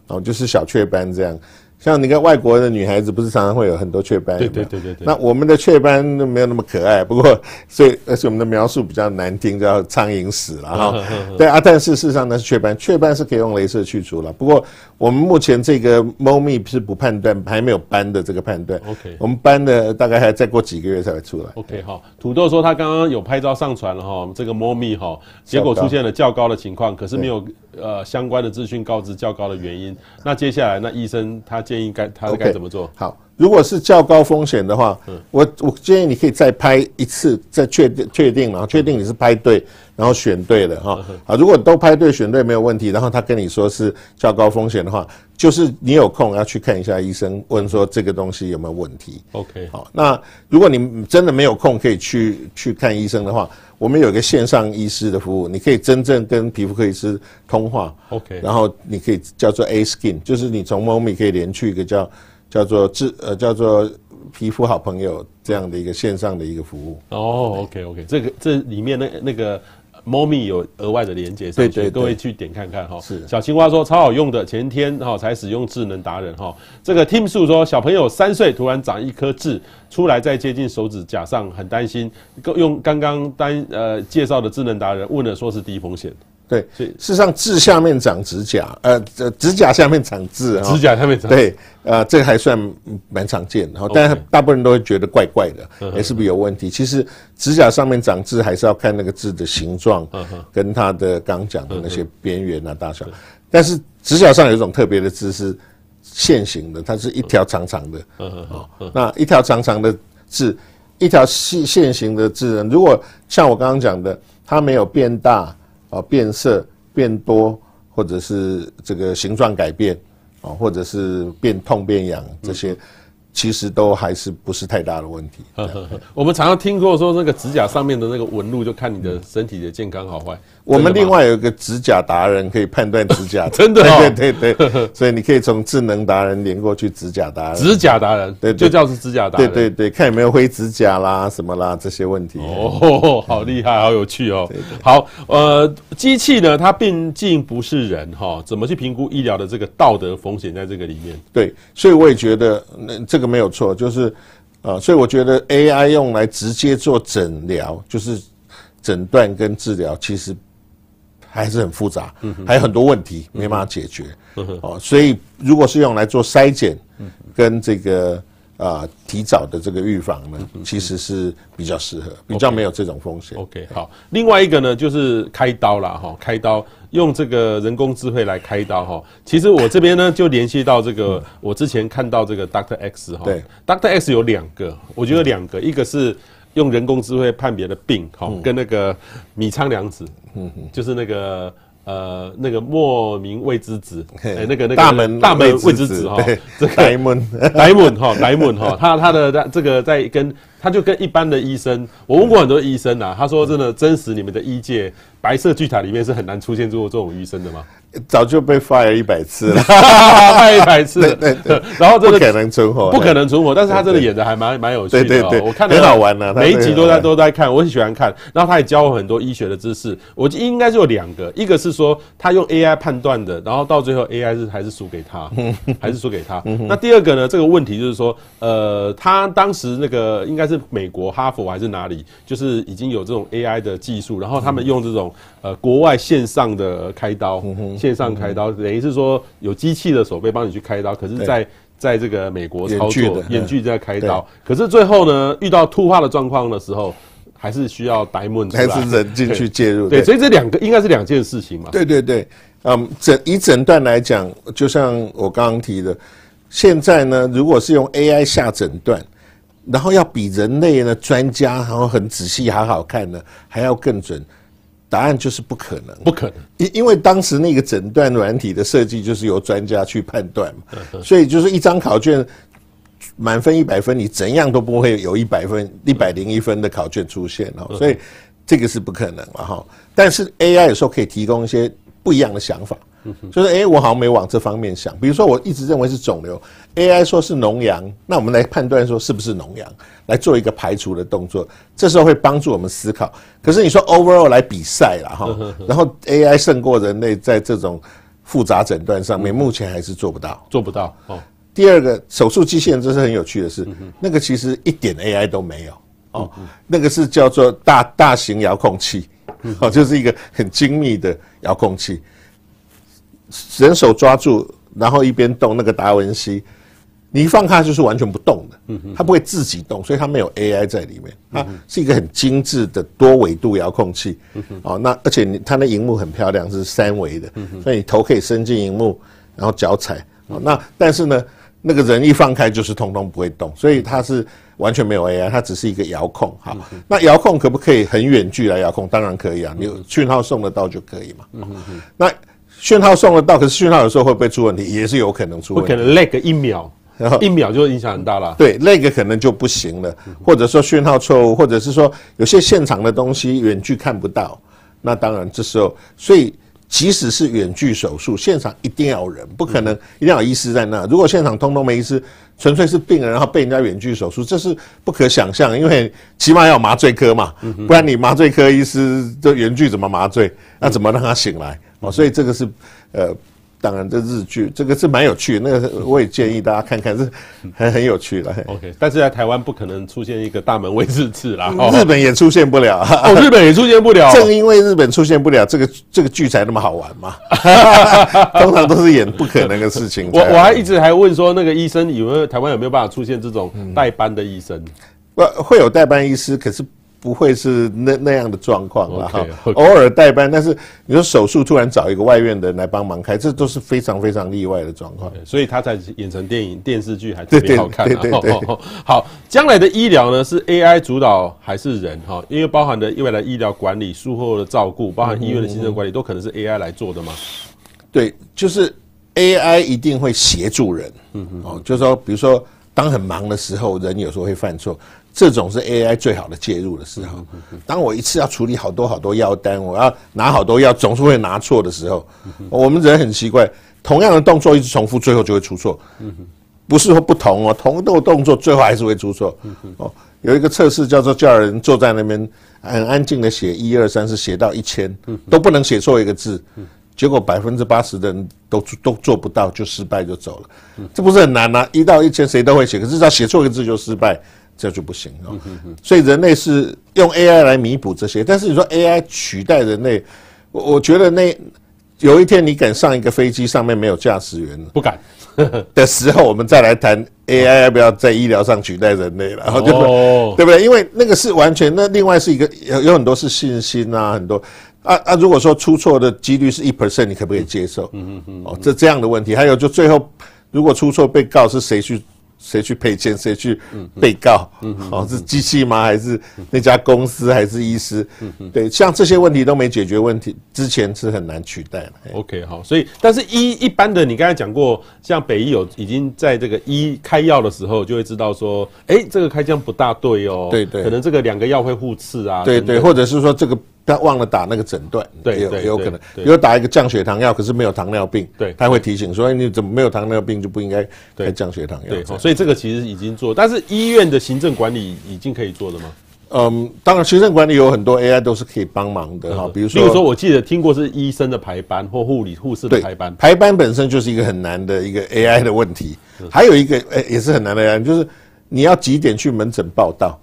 哦，就是小雀斑这样。像你看外国的女孩子，不是常常会有很多雀斑？对对对对对。那我们的雀斑都没有那么可爱，不过所以而且我们的描述比较难听，叫苍蝇屎了 哈。对啊，但是事实上那是雀斑，雀斑是可以用镭射去除了。不过我们目前这个猫咪是不判断，还没有斑的这个判断。OK，我们斑的大概还要再过几个月才会出来。OK，哈，土豆说他刚刚有拍照上传了哈，这个猫咪哈，结果出现了较高的情况，可是没有呃相关的资讯告知较高的原因。那接下来那医生他。建议该他该怎么做？Okay, 好，如果是较高风险的话，嗯、我我建议你可以再拍一次，再确定确定，然后确定你是拍对，然后选对了哈。啊，如果都拍对选对没有问题，然后他跟你说是较高风险的话，就是你有空要去看一下医生，问说这个东西有没有问题。OK，好，那如果你真的没有空可以去去看医生的话。我们有一个线上医师的服务，你可以真正跟皮肤科医师通话，OK，然后你可以叫做 A Skin，就是你从猫咪可以连去一个叫叫做治呃叫做皮肤好朋友这样的一个线上的一个服务。哦，OK OK，这个这里面那那个。猫咪有额外的连接上去，对对，各位去点看看哈。是小青蛙说超好用的，前天哈才使用智能达人哈。这个 Tim 树说小朋友三岁突然长一颗痣出来，在接近手指甲上，很担心。用刚刚单呃介绍的智能达人问了，说是低风险。对，事实上痣下面长指甲，呃，指甲下面长痣，指甲下面长。对，呃，这个还算蛮常见的，但是大部分人都会觉得怪怪的，哎，是不是有问题？其实指甲上面长痣还是要看那个痣的形状，跟它的刚讲的那些边缘啊大小。但是指甲上有一种特别的痣是线形的，它是一条长长的。哦，那一条长长的痣，一条细线形的痣呢，如果像我刚刚讲的，它没有变大啊、变色、变多，或者是这个形状改变啊，或者是变痛变痒这些。其实都还是不是太大的问题。我们常常听过说，那个指甲上面的那个纹路，就看你的身体的健康好坏。我们另外有一个指甲达人可以判断指甲，真的、哦，对对对，所以你可以从智能达人连过去指甲达人。指甲达人，对，就叫是指甲达人。对对对，看有没有灰指甲啦、什么啦这些问题。哦，好厉害，好有趣哦。对对对，好，呃，机器呢，它毕竟不是人哈，怎么去评估医疗的这个道德风险在这个里面？对，所以我也觉得那这个没有错，就是呃，所以我觉得 AI 用来直接做诊疗，就是诊断跟治疗，其实。还是很复杂，还有很多问题没办法解决哦。所以如果是用来做筛检跟这个啊提早的这个预防呢，其实是比较适合，比较没有这种风险。OK，好。另外一个呢，就是开刀啦哈，开刀用这个人工智慧来开刀哈。其实我这边呢就联系到这个，我之前看到这个 Doctor X 哈，对，Doctor X 有两个，我觉得两个，一个是。用人工智慧判别的病，好，跟那个米仓凉子，嗯，就是那个呃那个莫名未知子，哎，那个那个大门大门未知子哈，这个莱门。莱门哈莱门哈，他他的这个在跟他就跟一般的医生，我问过很多医生啊，他说真的真实你们的医界白色巨塔里面是很难出现这种这种医生的吗？早就被 fire 一百次了，fire 一百次，对对对，然后这个不可能存活，不可能存活，但是他真的演的还蛮蛮有趣的，对对对，我看很好玩的，每一集都在都在看，我很喜欢看，然后他也教我很多医学的知识，我应该是有两个，一个是说他用 AI 判断的，然后到最后 AI 是还是输给他，还是输给他，那第二个呢，这个问题就是说，呃，他当时那个应该是美国哈佛还是哪里，就是已经有这种 AI 的技术，然后他们用这种呃国外线上的开刀，线上开刀。等于是说有机器的手背帮你去开刀，可是在在这个美国操作，远距在开刀，可是最后呢，遇到突发的状况的时候，还是需要 diamond 还是人进去介入。对，所以这两个应该是两件事情嘛。对对对，嗯，诊以诊断来讲，就像我刚刚提的，现在呢，如果是用 AI 下诊断，然后要比人类呢专家，然后很仔细好好看呢，还要更准。答案就是不可能，不可能，因因为当时那个诊断软体的设计就是由专家去判断嘛，所以就是一张考卷满分一百分，你怎样都不会有一百分一百零一分的考卷出现哦，所以这个是不可能了哈。但是 AI 有时候可以提供一些不一样的想法。就是哎，我好像没往这方面想。比如说，我一直认为是肿瘤，AI 说是脓疡，那我们来判断说是不是脓疡，来做一个排除的动作。这时候会帮助我们思考。可是你说 overall 来比赛了哈，然后 AI 胜过人类在这种复杂诊断上面，目前还是做不到，做不到。哦，第二个手术机器人，这是很有趣的事，那个其实一点 AI 都没有哦，那个是叫做大大型遥控器，哦，就是一个很精密的遥控器。人手抓住，然后一边动那个达文西，你一放开就是完全不动的，它不会自己动，所以它没有 AI 在里面，它是一个很精致的多维度遥控器，哦，那而且你它的荧幕很漂亮，是三维的，所以你头可以伸进荧幕，然后脚踩，哦，那但是呢，那个人一放开就是通通不会动，所以它是完全没有 AI，它只是一个遥控，好，那遥控可不可以很远距来遥控？当然可以啊，你讯号送得到就可以嘛，那。讯号送得到，可是讯号有时候会不会出问题？也是有可能出问题。可能 lag 一秒，然后一秒就影响很大了。对，lag 可能就不行了，或者说讯号错误，或者是说有些现场的东西远距看不到，那当然这时候，所以即使是远距手术，现场一定要有人，不可能一定要有医师在那。如果现场通通没医师，纯粹是病人，然后被人家远距手术，这是不可想象，因为起码要有麻醉科嘛，不然你麻醉科医师这远距怎么麻醉？那怎么让他醒来？哦，所以这个是，呃，当然这日剧这个是蛮有趣的，那个我也建议大家看看，是很很有趣的。OK，但是在台湾不可能出现一个大门卫日志啦，日本也出现不了，哦，日本也出现不了，正因为日本出现不了，这个这个剧才那么好玩嘛。通常都是演不可能的事情。我我还一直还问说，那个医生有没有台湾有没有办法出现这种代班的医生？不会有代班医师，可是。不会是那那样的状况了哈。Okay, okay. 偶尔代班，但是你说手术突然找一个外院的人来帮忙开，这都是非常非常例外的状况。Okay, 所以他才演成电影、电视剧还特别好看。对对对，对，对，对。好，将来的医疗呢是 AI 主导还是人哈？因为包含的未来医疗管理、术后的照顾，包含医院的行政管理，都可能是 AI 来做的吗？对，就是 AI 一定会协助人。嗯嗯。哦，就是说，比如说。当很忙的时候，人有时候会犯错，这种是 AI 最好的介入的时候。当我一次要处理好多好多药单，我要拿好多药，总是会拿错的时候，我们人很奇怪，同样的动作一直重复，最后就会出错。不是说不同哦，同个动作最后还是会出错。哦，有一个测试叫做叫人坐在那边很安静的写一二三四，写到一千都不能写错一个字。结果百分之八十的人都都做不到，就失败就走了。嗯、这不是很难吗、啊？一到一千谁都会写，可是只要写错一个字就失败，这就不行哦。所以人类是用 AI 来弥补这些，但是你说 AI 取代人类，我我觉得那有一天你敢上一个飞机上面没有驾驶员不敢 的时候，我们再来谈 AI 要不要在医疗上取代人类了，然后对不对？哦、对不对？因为那个是完全，那另外是一个有有很多是信心啊，很多。啊啊！如果说出错的几率是一 percent，你可不可以接受？嗯嗯嗯。哦，这这样的问题，还有就最后，如果出错被告是谁去谁去赔钱，谁去被告？嗯嗯。哦，是机器吗？还是那家公司？还是医师？嗯嗯。对，像这些问题都没解决问题之前是很难取代的。OK，好，所以但是一一般的，你刚才讲过，像北医有已经在这个一开药的时候就会知道说，哎，这个开枪不大对哦。对对。可能这个两个药会互斥啊。对对，或者是说这个。他忘了打那个诊断，对，有有可能，比如打一个降血糖药，可是没有糖尿病，对，他会提醒说，你怎么没有糖尿病就不应该开降血糖药。对，所以这个其实已经做，但是医院的行政管理已经可以做了吗？嗯，当然，行政管理有很多 AI 都是可以帮忙的哈，比如说，比如说，我记得听过是医生的排班或护理护士的排班，排班本身就是一个很难的一个 AI 的问题，还有一个诶也是很难的 AI，就是。你要几点去门诊报到？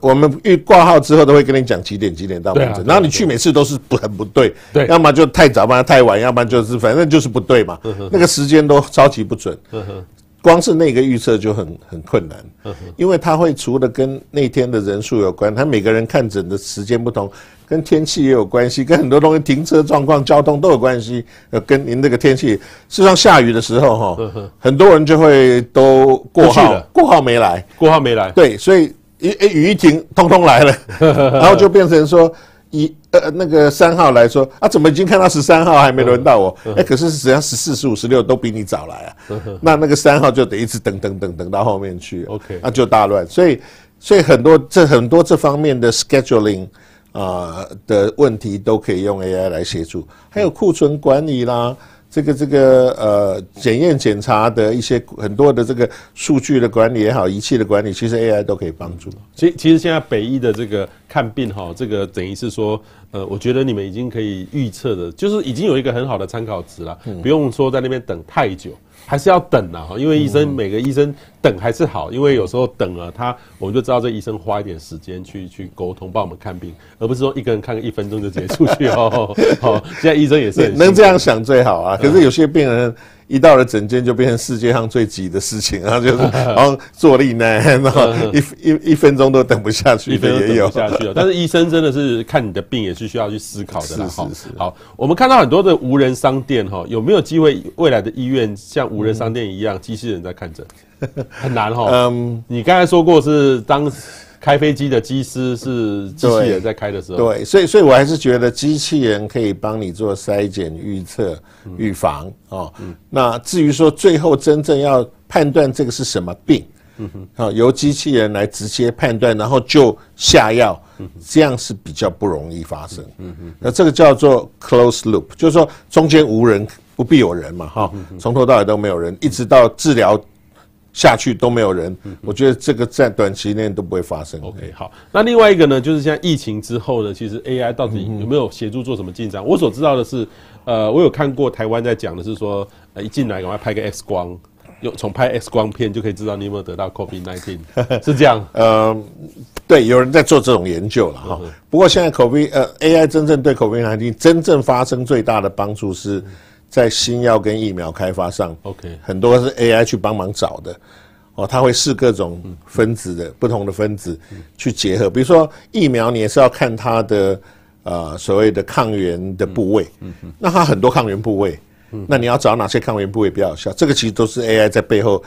我们预挂号之后都会跟你讲几点几点到门诊，然后你去每次都是不很不对，对，要么就太早，要么太晚，要不然就是反正就是不对嘛，那个时间都超级不准，光是那个预测就很很困难，因为它会除了跟那天的人数有关，它每个人看诊的时间不同。跟天气也有关系，跟很多东西停车状况、交通都有关系。呃，跟您这个天气，事实上下雨的时候哈，很多人就会都过号，过号没来，过号没来。对，所以一雨一停，通通来了，然后就变成说一呃那个三号来说啊，怎么已经看到十三号还没轮到我？哎，可是实际上十四、十五、十六都比你早来啊。那那个三号就得一直等等等等到后面去，OK，那就大乱。所以所以很多这很多这方面的 scheduling。啊、呃、的问题都可以用 AI 来协助，还有库存管理啦，这个这个呃检验检查的一些很多的这个数据的管理也好，仪器的管理，其实 AI 都可以帮助。其其实现在北医的这个看病哈，这个等于是说，呃，我觉得你们已经可以预测的，就是已经有一个很好的参考值了，不用说在那边等太久。还是要等啊，因为医生每个医生等还是好，因为有时候等了他，我们就知道这医生花一点时间去去沟通，帮我们看病，而不是说一个人看个一分钟就直接出去哦。哦，现在医生也是能这样想最好啊。可是有些病人。一到了诊间就变成世界上最急的事情，然后就是 然后坐立难安，然后一一一分钟都等不下去的也有。下去了，但是医生真的是看你的病也是需要去思考的。是是是。好，我们看到很多的无人商店哈，有没有机会未来的医院像无人商店一样，机器人在看诊？很难哈。嗯，你刚才说过是当。开飞机的机师是机器人在开的时候，对，所以所以我还是觉得机器人可以帮你做筛检、预测、预防哦。那至于说最后真正要判断这个是什么病，嗯哼，由机器人来直接判断，然后就下药，这样是比较不容易发生。嗯哼，那这个叫做 close loop，就是说中间无人不必有人嘛，哈，从头到尾都没有人，一直到治疗。下去都没有人，我觉得这个在短期内都不会发生。OK，好，那另外一个呢，就是现在疫情之后呢，其实 AI 到底有没有协助做什么进展？我所知道的是，呃，我有看过台湾在讲的是说，呃，一进来赶快拍个 X 光，用从拍 X 光片就可以知道你有没有得到 COVID-19，是这样？呃，对，有人在做这种研究了哈。不过现在 COVID，呃，AI 真正对 COVID-19 真正发生最大的帮助是。在新药跟疫苗开发上，OK，很多是 AI 去帮忙找的，哦，它会试各种分子的不同的分子去结合。比如说疫苗，你也是要看它的呃所谓的抗原的部位，那它很多抗原部位，那你要找哪些抗原部位比较有效？这个其实都是 AI 在背后。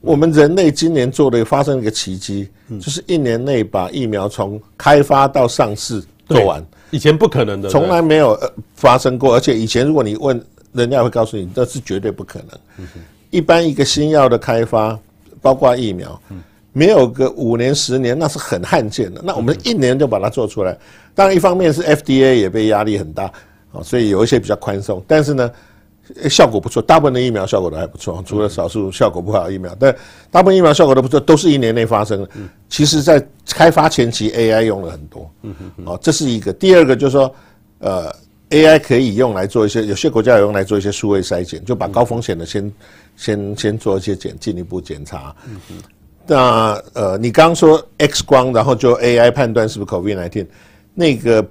我们人类今年做的发生一个奇迹，就是一年内把疫苗从开发到上市做完，以前不可能的，从来没有发生过。而且以前如果你问人家会告诉你，这是绝对不可能。一般一个新药的开发，包括疫苗，没有个五年十年，那是很罕见的。那我们一年就把它做出来，当然一方面是 FDA 也被压力很大啊，所以有一些比较宽松，但是呢。效果不错，大部分的疫苗效果都还不错，除了少数效果不好的疫苗，但大部分疫苗效果都不错，都是一年内发生的。其实，在开发前期，AI 用了很多，哦，这是一个。第二个就是说，呃，AI 可以用来做一些，有些国家有用来做一些数位筛检，就把高风险的先先先做一些检，进一步检查。那呃，你刚刚说 X 光，然后就 AI 判断是不是 COVID nineteen，那个。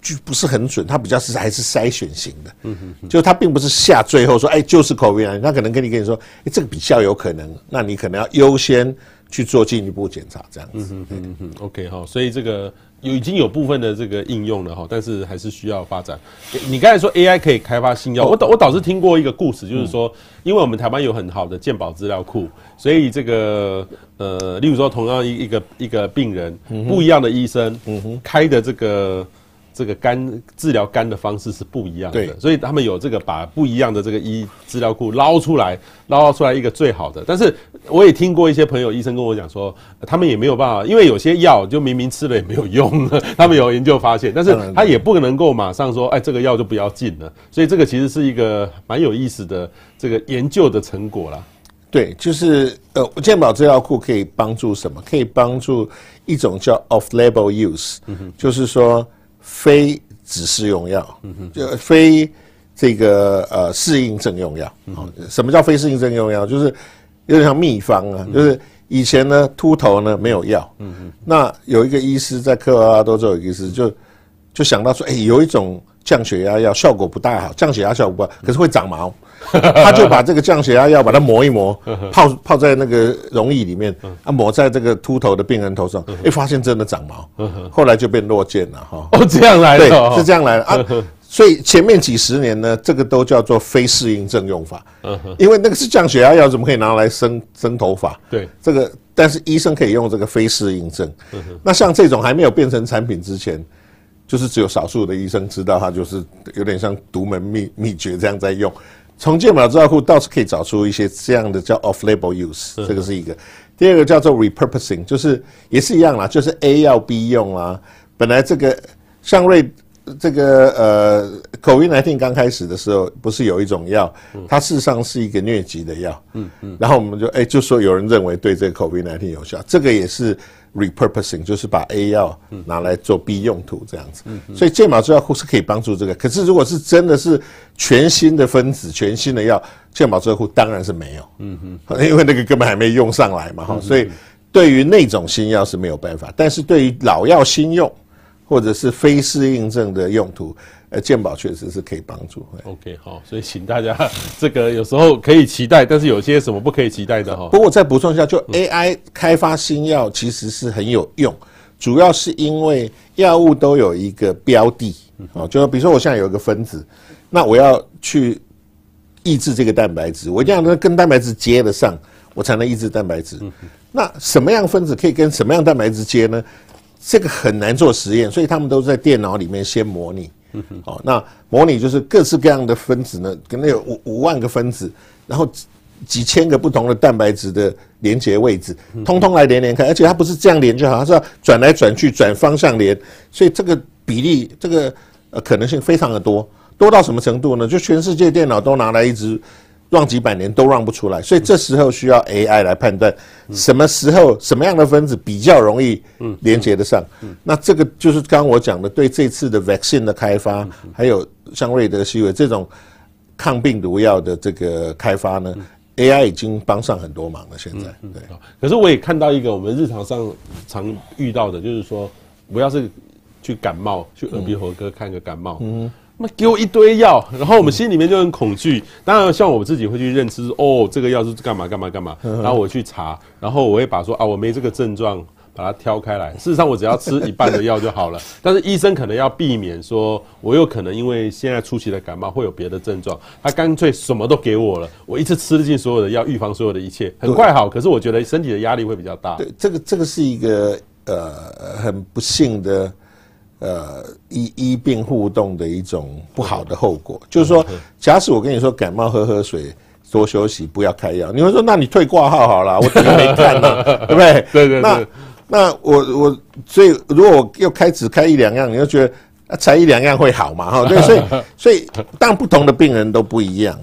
就不是很准，它比较是还是筛选型的，嗯哼，就它并不是下最后说，哎，就是 COVID，nineteen，它可能跟你跟你说，哎，这个比较有可能，那你可能要优先去做进一步检查，这样子，嗯哼嗯哼，OK 哈，所以这个有已经有部分的这个应用了哈，但是还是需要发展。你刚才说 AI 可以开发新药，我导我倒是听过一个故事，就是说，因为我们台湾有很好的健保资料库，所以这个呃，例如说同样一一个一个病人，不一样的医生，开的这个。这个肝治疗肝的方式是不一样的，对，所以他们有这个把不一样的这个医资料库捞出来，捞出来一个最好的。但是我也听过一些朋友医生跟我讲说，他们也没有办法，因为有些药就明明吃了也没有用，他们有研究发现，但是他也不能够马上说，哎，这个药就不要进了。所以这个其实是一个蛮有意思的这个研究的成果啦。对，就是呃，健保资料库可以帮助什么？可以帮助一种叫 off-label use，就是说。非指示用药，就非这个呃适应症用药。什么叫非适应症用药？就是有点像秘方啊。就是以前呢秃头呢没有药，那有一个医师在科罗拉多州有医师就就想到说，哎，有一种降血压药效果不大好，降血压效果不好，可是会长毛。他就把这个降血压药把它磨一磨，泡泡在那个溶液里面，啊，抹在这个秃头的病人头上，哎，发现真的长毛，后来就变落剑了哈。哦，这样来的，对，是这样来的啊。所以前面几十年呢，这个都叫做非适应症用法，因为那个是降血压药，怎么可以拿来生生头发？对，这个但是医生可以用这个非适应症。那像这种还没有变成产品之前，就是只有少数的医生知道，它就是有点像独门秘秘诀这样在用。从健保资料库倒是可以找出一些这样的叫 off-label use，这个是一个。第二个叫做 repurposing，就是也是一样啦，就是 A 要 B 用啊。本来这个像瑞这个呃，COVID-19 刚开始的时候，不是有一种药，它事实上是一个疟疾的药。嗯嗯。然后我们就哎，就说有人认为对这个 COVID-19 有效，这个也是。repurposing 就是把 A 药拿来做 B 用途这样子，所以健保资料库是可以帮助这个。可是如果是真的是全新的分子、全新的药，健保资料库当然是没有，嗯哼，因为那个根本还没用上来嘛哈。所以对于那种新药是没有办法，但是对于老药新用或者是非适应症的用途。呃，健保确实是可以帮助。OK，好，所以请大家这个有时候可以期待，但是有些什么不可以期待的哈。不过我再补充一下，就 AI 开发新药其实是很有用，主要是因为药物都有一个标的，哦，就比如说我现在有一个分子，那我要去抑制这个蛋白质，我一定要跟蛋白质接得上，我才能抑制蛋白质。那什么样分子可以跟什么样蛋白质接呢？这个很难做实验，所以他们都在电脑里面先模拟。嗯哼，好，那模拟就是各式各样的分子呢，可能有五五万个分子，然后几几千个不同的蛋白质的连接位置，通通来连连看，而且它不是这样连就好，它是要转来转去，转方向连，所以这个比例，这个呃可能性非常的多，多到什么程度呢？就全世界电脑都拿来一直。让几百年都让不出来，所以这时候需要 AI 来判断什么时候什么样的分子比较容易连接得上。那这个就是刚刚我讲的，对这次的 vaccine 的开发，还有像瑞德西韦这种抗病毒药的这个开发呢，AI 已经帮上很多忙了。现在对，可是我也看到一个我们日常上常遇到的，就是说，我要是去感冒，去耳鼻喉科看个感冒，那给我一堆药，然后我们心里面就很恐惧。当然，像我自己会去认知，哦，这个药是干嘛干嘛干嘛，然后我去查，然后我会把说啊，我没这个症状。把它挑开来。事实上，我只要吃一半的药就好了。但是医生可能要避免说，我有可能因为现在初期的感冒会有别的症状，他干脆什么都给我了，我一次吃进所有的药，预防所有的一切，很快好。可是我觉得身体的压力会比较大。对，这个这个是一个呃很不幸的呃医医病互动的一种不好的后果。就是说，假使我跟你说感冒喝喝水，多休息，不要开药，你会说那你退挂号好了，我等于没看呢，对不对？对对对。那那我我所以如果我又开只开一两样，你就觉得啊，才一两样会好嘛？哈，对，所以 所以当不同的病人都不一样，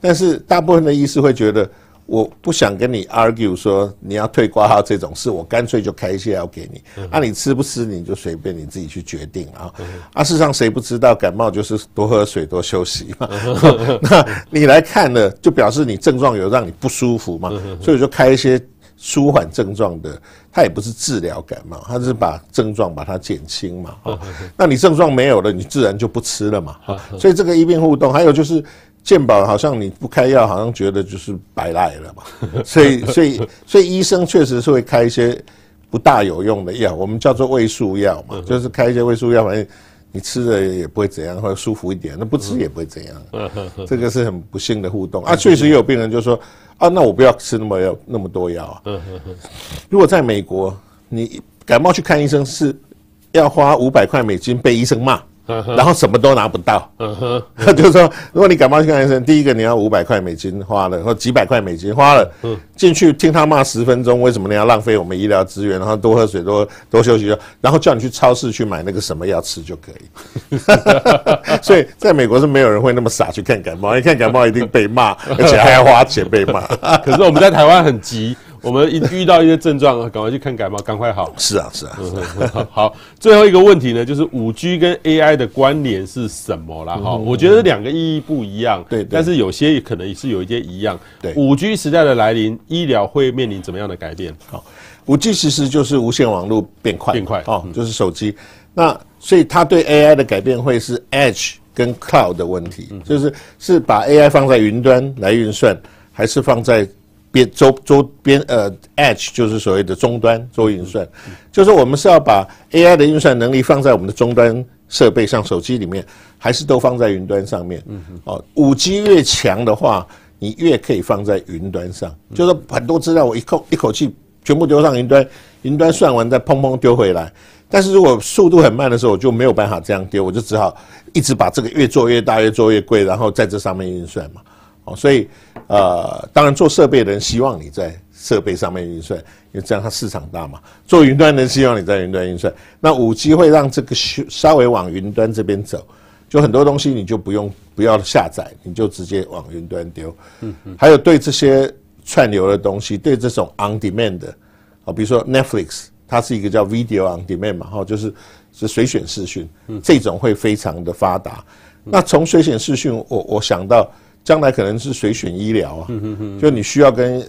但是大部分的医师会觉得，我不想跟你 argue 说你要退挂号这种事，我干脆就开一些药给你，啊，你吃不吃你就随便你自己去决定啊。啊，事实上谁不知道感冒就是多喝水多休息嘛？那你来看了，就表示你症状有让你不舒服嘛？所以就开一些。舒缓症状的，它也不是治疗感冒，它是把症状把它减轻嘛。哦，那你症状没有了，你自然就不吃了嘛。所以这个医病互动，还有就是健保好像你不开药，好像觉得就是白赖了嘛。所以，所以，所以医生确实是会开一些不大有用的药，我们叫做胃素药嘛，就是开一些胃素药，反正你吃了也不会怎样，或者舒服一点，那不吃也不会怎样。这个是很不幸的互动啊。确实也有病人就说。啊，那我不要吃那么药那么多药啊。如果在美国，你感冒去看医生是要花五百块美金被医生骂。然后什么都拿不到，就是说，如果你感冒去看医生，第一个你要五百块美金花了，或几百块美金花了，进去听他骂十分钟，为什么你要浪费我们医疗资源？然后多喝水，多多休息，然后叫你去超市去买那个什么药吃就可以。所以在美国是没有人会那么傻去看感冒，一看感冒一定被骂，而且还要花钱被骂。可是我们在台湾很急。我们一遇到一些症状，赶快去看感冒，赶快好。是啊，是啊。好，好，最后一个问题呢，就是五 G 跟 AI 的关联是什么啦？哈，我觉得两个意义不一样，对，但是有些可能也是有一些一样。对，五 G 时代的来临，医疗会面临怎么样的改变？好，五 G 其实就是无线网络变快，变快哦，就是手机。那所以它对 AI 的改变会是 Edge 跟 Cloud 的问题，就是是把 AI 放在云端来运算，还是放在边周周边呃，edge 就是所谓的终端做运算，就是我们是要把 AI 的运算能力放在我们的终端设备，上手机里面，还是都放在云端上面？哦，五 G 越强的话，你越可以放在云端上，就是很多资料我一口一口气全部丢上云端，云端算完再砰砰丢回来。但是如果速度很慢的时候，我就没有办法这样丢，我就只好一直把这个越做越大，越做越贵，然后在这上面运算嘛。哦，所以，呃，当然做设备的人希望你在设备上面运算，因为这样它市场大嘛。做云端的人希望你在云端运算，那五 G 会让这个稍微往云端这边走，就很多东西你就不用不要下载，你就直接往云端丢。嗯嗯。还有对这些串流的东西，对这种 on demand 的，啊，比如说 Netflix，它是一个叫 video on demand 嘛，哈，就是是随选视讯，这种会非常的发达。那从随选视讯，我我想到。将来可能是随选医疗啊，就你需要跟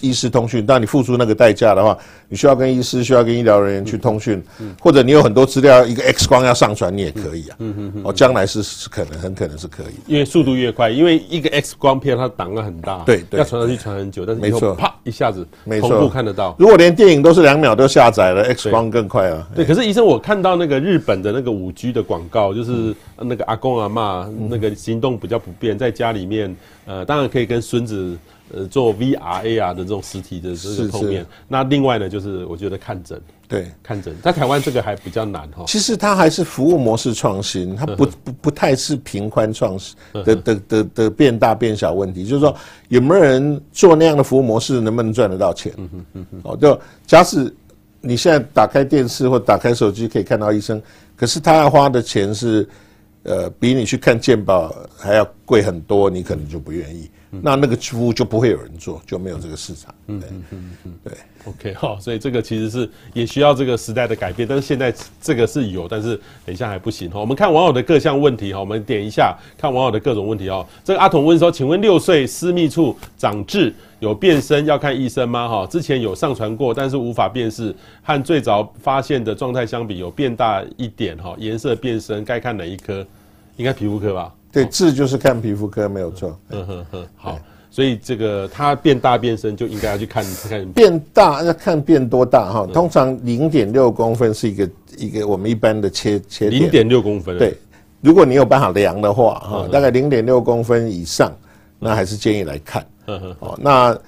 医师通讯，但你付出那个代价的话，你需要跟医师、需要跟医疗人员去通讯，或者你有很多资料，一个 X 光要上传，你也可以啊。哦，将来是是可能，很可能是可以，因为速度越快，因为一个 X 光片它档了很大，对，对，要传上去传很久，但是没错，啪一下子没错。同步看得到。如果连电影都是两秒都下载了，X 光更快啊。对，可是医生，我看到那个日本的那个五 G 的广告，就是那个阿公阿嬷那个行动比较不便，在家里面。呃，当然可以跟孙子呃做 VR AR 的这种实体的这个碰面。那另外呢，就是我觉得看诊，对，看诊在台湾这个还比较难哈。其实它还是服务模式创新，它不不不太是平宽创新的的的的变大变小问题。就是说，有没有人做那样的服务模式，能不能赚得到钱？嗯哼嗯哼。哦，就假使你现在打开电视或打开手机可以看到医生，可是他要花的钱是。呃，比你去看健保还要贵很多，你可能就不愿意。嗯、那那个服务就不会有人做，就没有这个市场。对，嗯嗯嗯嗯，对。OK，哦，所以这个其实是也需要这个时代的改变，但是现在这个是有，但是等一下还不行哈。我们看网友的各项问题哈，我们点一下看网友的各种问题哦。这个阿童问说，请问六岁私密处长痣有变深要看医生吗？哈，之前有上传过，但是无法辨识，和最早发现的状态相比有变大一点哈，颜色变深，该看哪一科？应该皮肤科吧？对，痣就是看皮肤科没有错。嗯哼哼，好。所以这个它变大变深就应该要去看看。变大要看变多大哈，通常零点六公分是一个一个我们一般的切切点。零点六公分。对，如果你有办法量的话哈，大概零点六公分以上，那还是建议来看。哦，那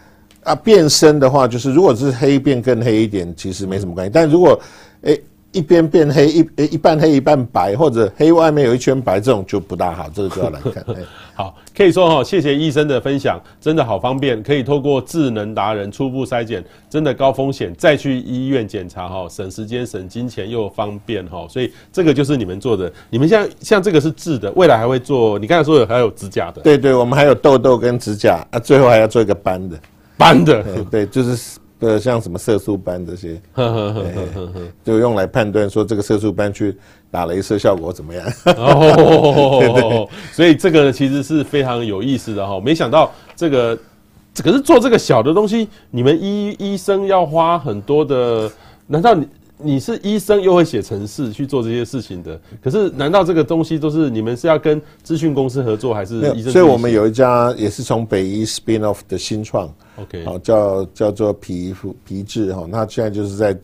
啊变深的话，就是如果是黑变更黑一点，其实没什么关系。但如果诶。一边变黑一诶一半黑一半白，或者黑外面有一圈白，这种就不大好，这个就要来看。好，可以说哈，谢谢医生的分享，真的好方便，可以透过智能达人初步筛检，真的高风险再去医院检查哈，省时间省金钱又方便哈，所以这个就是你们做的。你们像像这个是治的，未来还会做，你刚才说有还有指甲的，对对，我们还有痘痘跟指甲啊，最后还要做一个斑的，斑的，对，就是。呃，像什么色素斑这些，就用来判断说这个色素斑去打镭射效果怎么样？哦，所以这个其实是非常有意思的哈。没想到这个，可是做这个小的东西，你们医医生要花很多的，难道你？你是医生又会写程式去做这些事情的，可是难道这个东西都是你们是要跟资讯公司合作，还是医生？所以我们有一家也是从北医 spin off 的新创，OK，好叫叫做皮肤皮质哈，那现在就是在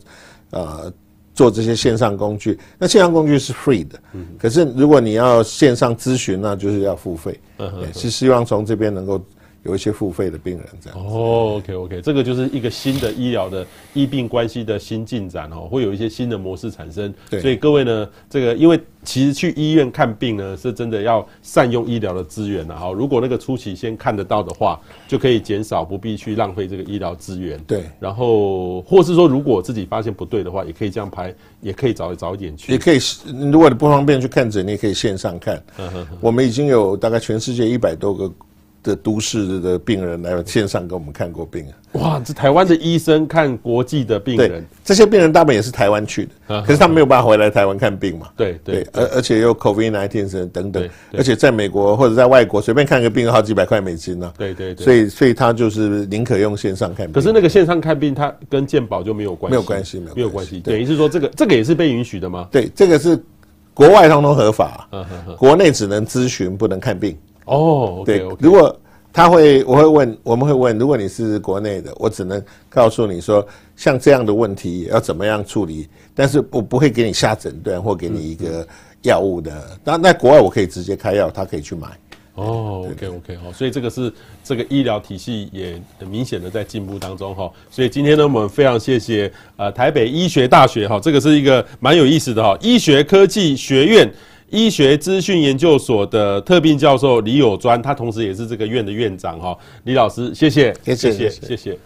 呃做这些线上工具，那线上工具是 free 的，嗯，可是如果你要线上咨询，那就是要付费，嗯哼，是希望从这边能够。有一些付费的病人这样哦，OK OK，这个就是一个新的医疗的医病关系的新进展哦，会有一些新的模式产生。对，所以各位呢，这个因为其实去医院看病呢，是真的要善用医疗的资源的哈。如果那个初期先看得到的话，就可以减少不必去浪费这个医疗资源。对，然后或是说，如果自己发现不对的话，也可以这样拍，也可以早早一点去。也可以，如果你不方便去看诊，你也可以线上看。我们已经有大概全世界一百多个。的都市的病人来线上给我们看过病啊！哇，这台湾的医生看国际的病人，这些病人大部分也是台湾去的，可是他们没有办法回来台湾看病嘛？对对，而而且又 COVID-19 等等，而且在美国或者在外国随便看个病好几百块美金呢。对对，所以所以他就是宁可用线上看病。可是那个线上看病，他跟健保就没有关系，没有关系，没有关系。等于是说，这个这个也是被允许的吗？对，这个是国外通通合法，国内只能咨询不能看病。哦，对，如果。他会，我会问，我们会问，如果你是国内的，我只能告诉你说，像这样的问题要怎么样处理，但是我不会给你下诊断或给你一个药物的。那在国外我可以直接开药，他可以去买。哦，OK OK 好，所以这个是这个医疗体系也很明显的在进步当中哈。所以今天呢，我们非常谢谢呃台北医学大学哈，这个是一个蛮有意思的哈，医学科技学院。医学资讯研究所的特聘教授李友专，他同时也是这个院的院长哈，李老师，谢谢，谢谢，谢谢。谢谢。